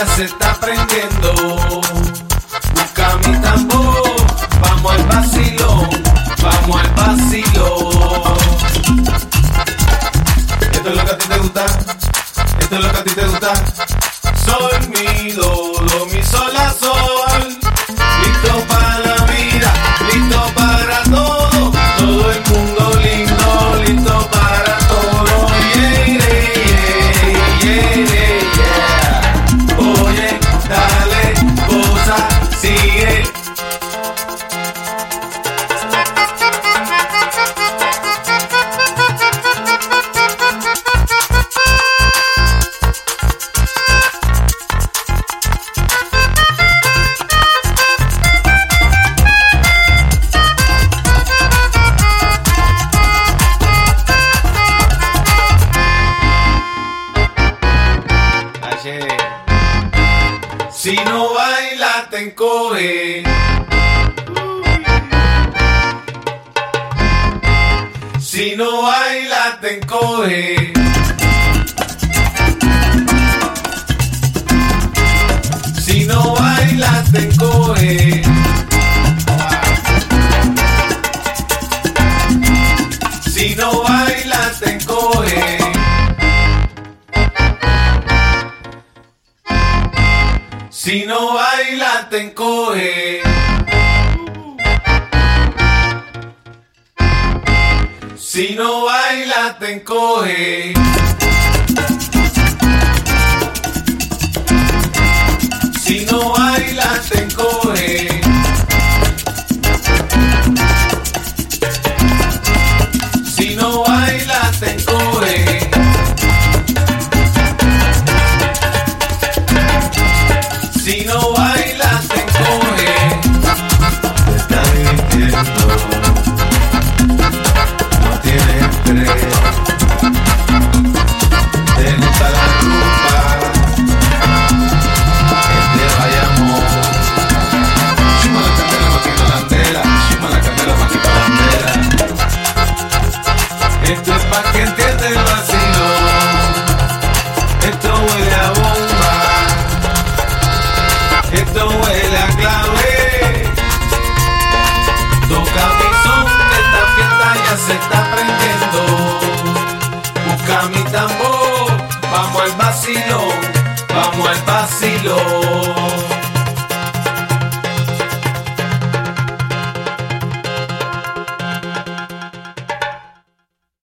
ya se está prendiendo. Busca mi tambor, vamos al vacilón, vamos al vacilón. Esto es lo que a ti te gusta, esto es lo que a ti te gusta. Sol, mi, do, no baila te encoge. Si no baila te encoge. Si no baila te encoge. Si no baila te encoge. Si no baila te encoge. Casino se está prendiendo. Busca mi tambor, vamos al vacilón, vamos al vacilón.